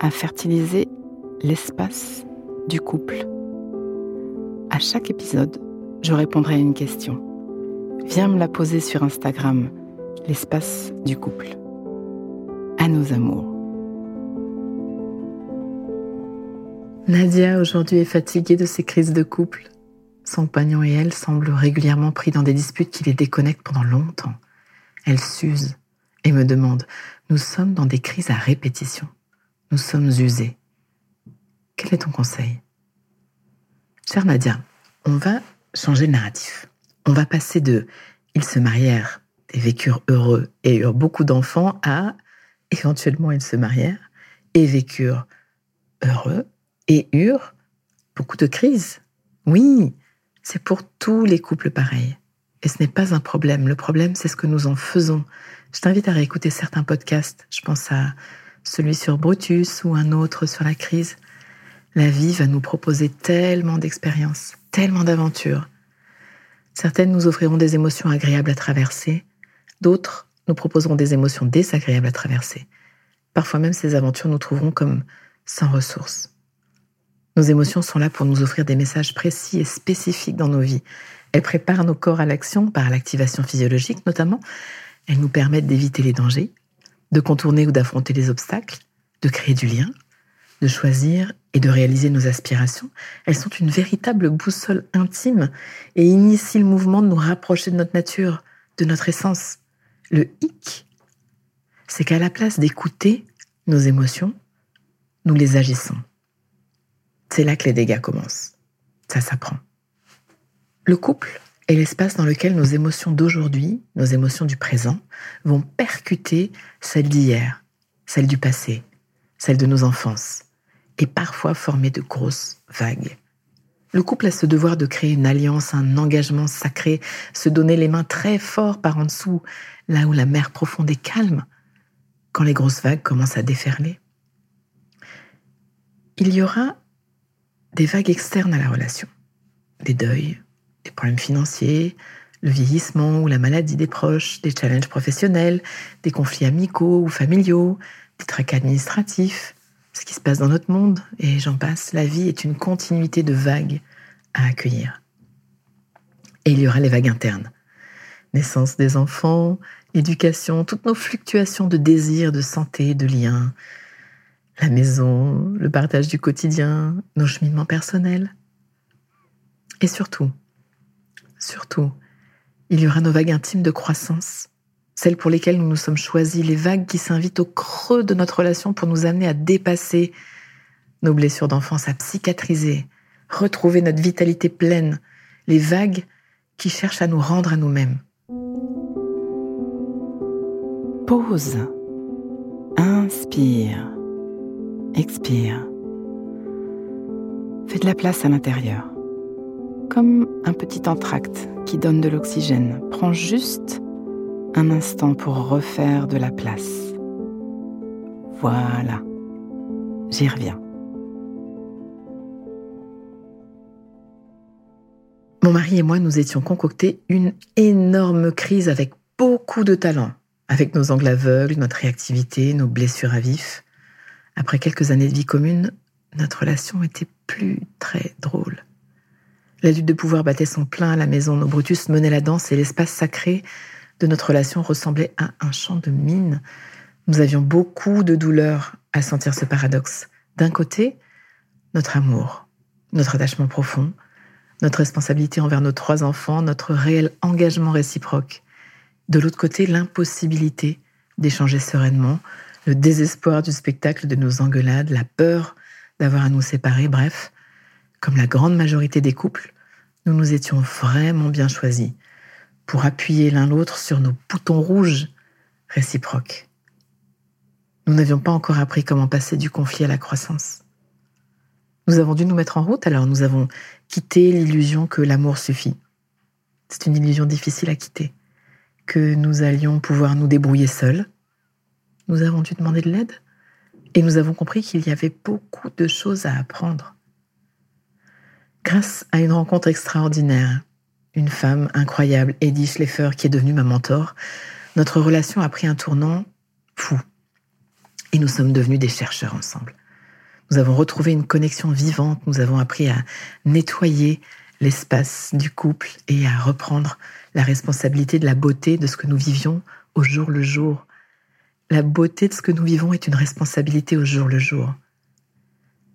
à fertiliser l'espace du couple. À chaque épisode, je répondrai à une question. Viens me la poser sur Instagram, l'espace du couple. À nos amours. Nadia aujourd'hui est fatiguée de ses crises de couple. Son compagnon et elle semblent régulièrement pris dans des disputes qui les déconnectent pendant longtemps. Elle s'use et me demande Nous sommes dans des crises à répétition. Nous sommes usés. Quel est ton conseil? Chère Nadia, on va changer de narratif. On va passer de ils se marièrent et vécurent heureux et eurent beaucoup d'enfants à éventuellement ils se marièrent et vécurent heureux et eurent beaucoup de crises. Oui, c'est pour tous les couples pareils. Et ce n'est pas un problème. Le problème, c'est ce que nous en faisons. Je t'invite à réécouter certains podcasts. Je pense à celui sur Brutus ou un autre sur la crise. La vie va nous proposer tellement d'expériences, tellement d'aventures. Certaines nous offriront des émotions agréables à traverser, d'autres nous proposeront des émotions désagréables à traverser. Parfois même ces aventures nous trouveront comme sans ressources. Nos émotions sont là pour nous offrir des messages précis et spécifiques dans nos vies. Elles préparent nos corps à l'action par l'activation physiologique notamment. Elles nous permettent d'éviter les dangers, de contourner ou d'affronter les obstacles, de créer du lien, de choisir et de réaliser nos aspirations. Elles sont une véritable boussole intime et initient le mouvement de nous rapprocher de notre nature, de notre essence. Le hic, c'est qu'à la place d'écouter nos émotions, nous les agissons. C'est là que les dégâts commencent. Ça s'apprend. Le couple est l'espace dans lequel nos émotions d'aujourd'hui, nos émotions du présent, vont percuter celles d'hier, celles du passé, celles de nos enfances, et parfois former de grosses vagues. Le couple a ce devoir de créer une alliance, un engagement sacré, se donner les mains très fort par en dessous, là où la mer profonde est calme, quand les grosses vagues commencent à déferler. Il y aura des vagues externes à la relation, des deuils, des problèmes financiers, le vieillissement ou la maladie des proches, des challenges professionnels, des conflits amicaux ou familiaux, des tracas administratifs, ce qui se passe dans notre monde, et j'en passe, la vie est une continuité de vagues à accueillir. Et il y aura les vagues internes. Naissance des enfants, éducation, toutes nos fluctuations de désir, de santé, de liens, la maison, le partage du quotidien, nos cheminements personnels. Et surtout, surtout, il y aura nos vagues intimes de croissance, celles pour lesquelles nous nous sommes choisis, les vagues qui s'invitent au creux de notre relation pour nous amener à dépasser nos blessures d'enfance, à psychiatriser, retrouver notre vitalité pleine, les vagues qui cherchent à nous rendre à nous-mêmes. Pause. Inspire. Expire. Fais de la place à l'intérieur. Comme un petit entracte qui donne de l'oxygène. Prends juste un instant pour refaire de la place. Voilà. J'y reviens. Mon mari et moi, nous étions concoctés une énorme crise avec beaucoup de talent, avec nos angles aveugles, notre réactivité, nos blessures à vif. Après quelques années de vie commune, notre relation était plus très drôle. La lutte de pouvoir battait son plein à la maison. Nos Brutus menaient la danse et l'espace sacré de notre relation ressemblait à un champ de mine. Nous avions beaucoup de douleur à sentir ce paradoxe. D'un côté, notre amour, notre attachement profond, notre responsabilité envers nos trois enfants, notre réel engagement réciproque. De l'autre côté, l'impossibilité d'échanger sereinement, le désespoir du spectacle de nos engueulades, la peur d'avoir à nous séparer, bref, comme la grande majorité des couples, nous nous étions vraiment bien choisis pour appuyer l'un l'autre sur nos boutons rouges réciproques. Nous n'avions pas encore appris comment passer du conflit à la croissance. Nous avons dû nous mettre en route, alors nous avons quitté l'illusion que l'amour suffit. C'est une illusion difficile à quitter, que nous allions pouvoir nous débrouiller seuls. Nous avons dû demander de l'aide et nous avons compris qu'il y avait beaucoup de choses à apprendre. Grâce à une rencontre extraordinaire, une femme incroyable, Eddie Schleffer, qui est devenue ma mentor, notre relation a pris un tournant fou. Et nous sommes devenus des chercheurs ensemble. Nous avons retrouvé une connexion vivante, nous avons appris à nettoyer l'espace du couple et à reprendre la responsabilité de la beauté de ce que nous vivions au jour le jour. La beauté de ce que nous vivons est une responsabilité au jour le jour.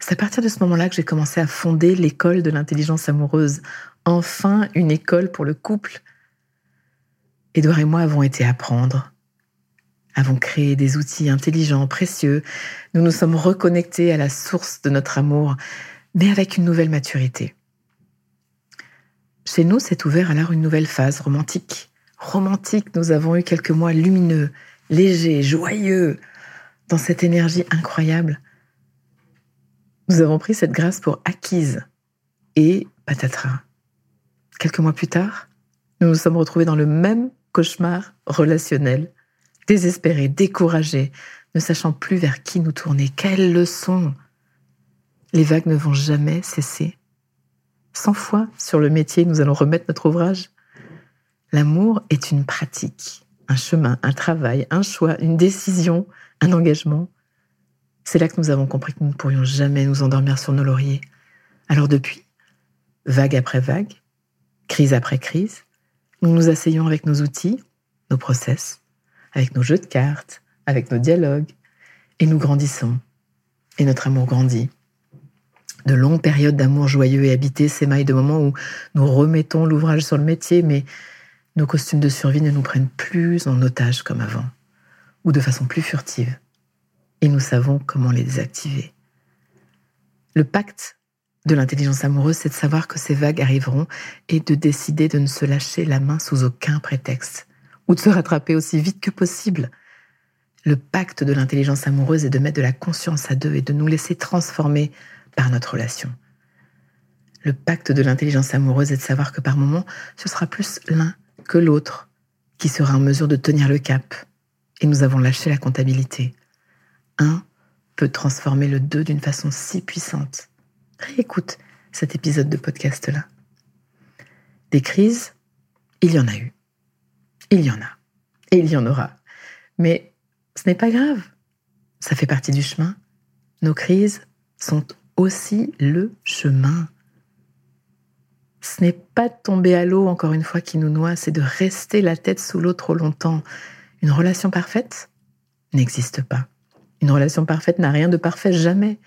C'est à partir de ce moment-là que j'ai commencé à fonder l'école de l'intelligence amoureuse. Enfin, une école pour le couple. Edouard et moi avons été apprendre, avons créé des outils intelligents, précieux. Nous nous sommes reconnectés à la source de notre amour, mais avec une nouvelle maturité. Chez nous s'est ouvert alors une nouvelle phase romantique. Romantique, nous avons eu quelques mois lumineux, légers, joyeux, dans cette énergie incroyable. Nous avons pris cette grâce pour acquise. Et patatras. Quelques mois plus tard, nous nous sommes retrouvés dans le même cauchemar relationnel, désespérés, découragés, ne sachant plus vers qui nous tourner. Quelle leçon Les vagues ne vont jamais cesser. Cent fois sur le métier, nous allons remettre notre ouvrage. L'amour est une pratique, un chemin, un travail, un choix, une décision, un engagement. C'est là que nous avons compris que nous ne pourrions jamais nous endormir sur nos lauriers. Alors depuis, vague après vague, crise après crise, nous nous asseyons avec nos outils, nos process, avec nos jeux de cartes, avec nos dialogues, et nous grandissons. Et notre amour grandit. De longues périodes d'amour joyeux et habité s'émaillent de moments où nous remettons l'ouvrage sur le métier, mais nos costumes de survie ne nous prennent plus en otage comme avant, ou de façon plus furtive et nous savons comment les désactiver. Le pacte de l'intelligence amoureuse, c'est de savoir que ces vagues arriveront et de décider de ne se lâcher la main sous aucun prétexte, ou de se rattraper aussi vite que possible. Le pacte de l'intelligence amoureuse est de mettre de la conscience à deux et de nous laisser transformer par notre relation. Le pacte de l'intelligence amoureuse est de savoir que par moments, ce sera plus l'un que l'autre qui sera en mesure de tenir le cap. Et nous avons lâché la comptabilité un peut transformer le deux d'une façon si puissante. Réécoute cet épisode de podcast-là. Des crises, il y en a eu. Il y en a. Et il y en aura. Mais ce n'est pas grave. Ça fait partie du chemin. Nos crises sont aussi le chemin. Ce n'est pas de tomber à l'eau, encore une fois, qui nous noie, c'est de rester la tête sous l'eau trop longtemps. Une relation parfaite n'existe pas. Une relation parfaite n'a rien de parfait, jamais.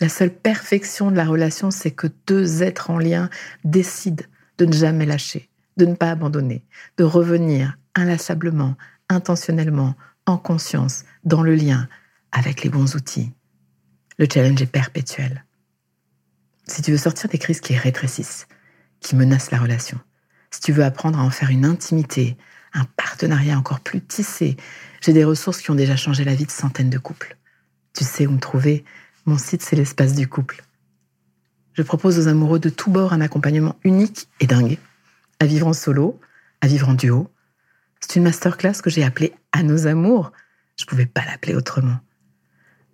La seule perfection de la relation, c'est que deux êtres en lien décident de ne jamais lâcher, de ne pas abandonner, de revenir inlassablement, intentionnellement, en conscience, dans le lien, avec les bons outils. Le challenge est perpétuel. Si tu veux sortir des crises qui rétrécissent, qui menacent la relation, si tu veux apprendre à en faire une intimité, un partenariat encore plus tissé. J'ai des ressources qui ont déjà changé la vie de centaines de couples. Tu sais où me trouver. Mon site, c'est l'espace du couple. Je propose aux amoureux de tous bords un accompagnement unique et dingue. À vivre en solo, à vivre en duo. C'est une masterclass que j'ai appelée À nos amours. Je ne pouvais pas l'appeler autrement.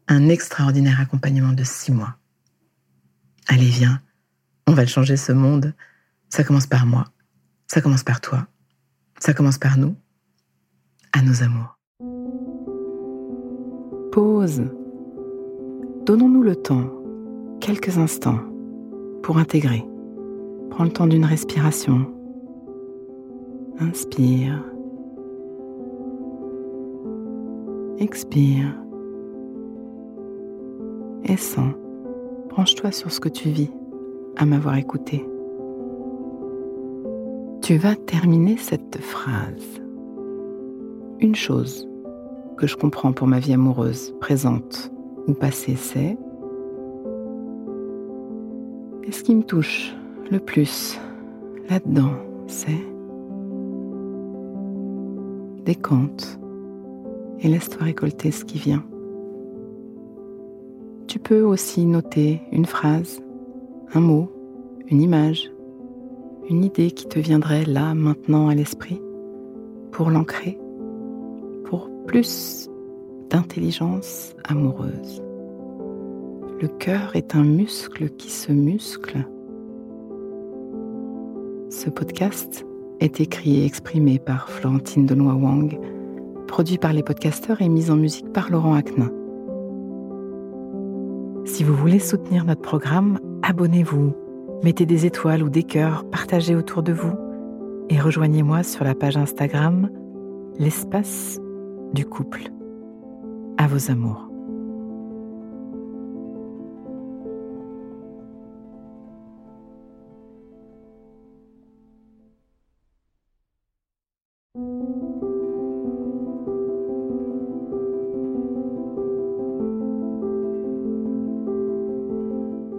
Un extraordinaire accompagnement de six mois. Allez, viens. On va le changer ce monde. Ça commence par moi. Ça commence par toi. Ça commence par nous, à nos amours. Pause. Donnons-nous le temps, quelques instants, pour intégrer. Prends le temps d'une respiration. Inspire. Expire. Et sens. branche-toi sur ce que tu vis à m'avoir écouté. Tu vas terminer cette phrase. Une chose que je comprends pour ma vie amoureuse, présente ou passée, c'est et ce qui me touche le plus là-dedans, c'est décante et laisse-toi récolter ce qui vient. Tu peux aussi noter une phrase, un mot, une image, une idée qui te viendrait là, maintenant à l'esprit, pour l'ancrer, pour plus d'intelligence amoureuse. Le cœur est un muscle qui se muscle. Ce podcast est écrit et exprimé par Florentine Denois Wang, produit par les podcasteurs et mis en musique par Laurent Aknin. Si vous voulez soutenir notre programme, abonnez-vous Mettez des étoiles ou des cœurs, partagez autour de vous et rejoignez-moi sur la page Instagram L'espace du couple. À vos amours.